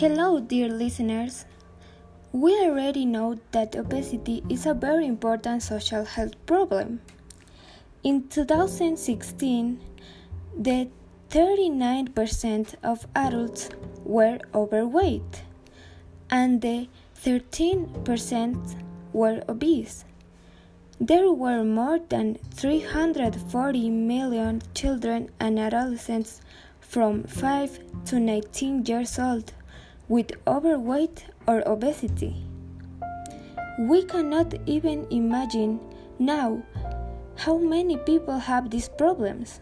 Hello, dear listeners. We already know that obesity is a very important social health problem. In 2016, the 39% of adults were overweight and the 13% were obese. There were more than 340 million children and adolescents from 5 to 19 years old with overweight or obesity. We cannot even imagine now how many people have these problems.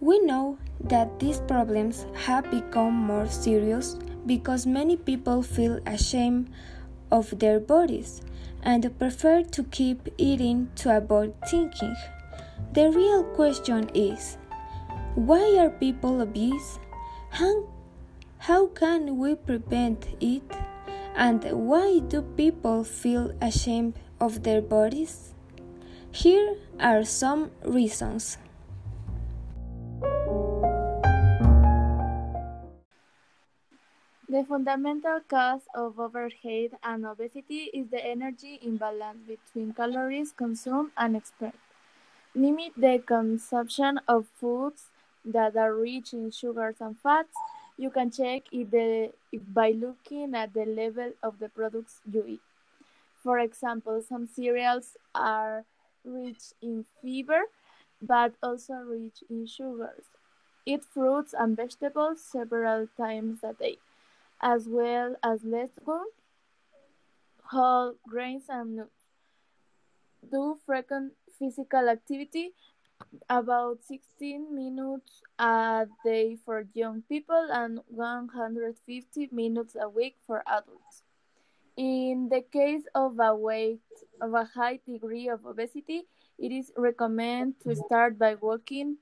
We know that these problems have become more serious because many people feel ashamed of their bodies and prefer to keep eating to avoid thinking. The real question is why are people obese? How, how can we prevent it? And why do people feel ashamed of their bodies? Here are some reasons. The fundamental cause of overweight and obesity is the energy imbalance between calories consumed and expended. Limit the consumption of foods that are rich in sugars and fats. You can check if the, if by looking at the level of the products you eat. For example, some cereals are rich in fiber but also rich in sugars. Eat fruits and vegetables several times a day as well as legumes, whole grains and nuts. Do frequent physical activity, about 16 minutes a day for young people and 150 minutes a week for adults. In the case of a weight of a high degree of obesity, it is recommended to start by walking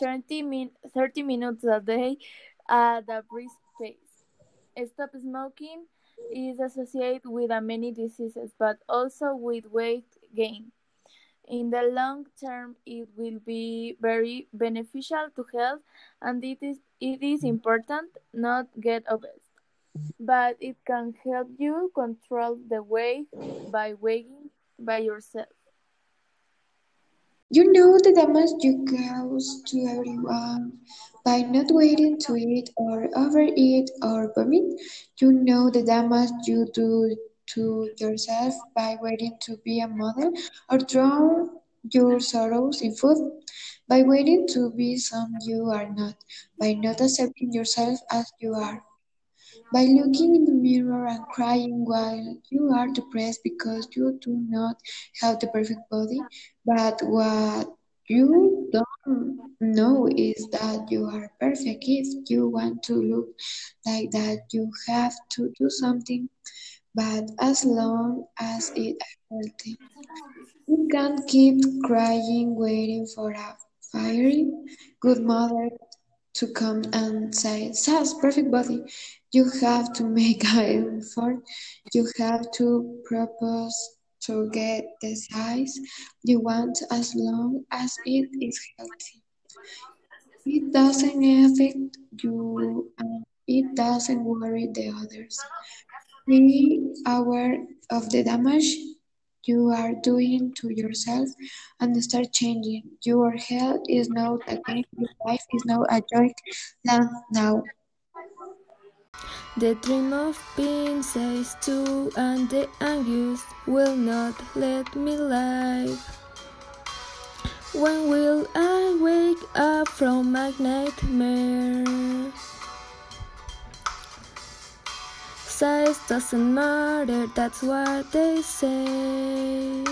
30, min 30 minutes a day at a brisk pace. Stop smoking is associated with many diseases, but also with weight gain. In the long term, it will be very beneficial to health, and it is it is mm. important not get obese, but it can help you control the weight by weighing by yourself. You know the damage you cause to everyone by not waiting to eat or overeat or vomit. You know the damage you do to yourself by waiting to be a model or drown your sorrows in food. By waiting to be some you are not, by not accepting yourself as you are. By looking in the mirror and crying while you are depressed because you do not have the perfect body, but what you don't know is that you are perfect. If you want to look like that, you have to do something, but as long as it is healthy. You can't keep crying waiting for a fiery good mother to come and say, Sas, perfect body. You have to make an effort. You have to propose to get the size you want as long as it is healthy. It doesn't affect you and it doesn't worry the others. Be aware of the damage you are doing to yourself and start changing. Your health is not a game, your life is not a joke. land now. The dream of being says too, and the anguish will not let me live. When will I wake up from my nightmare? Size doesn't matter, that's what they say.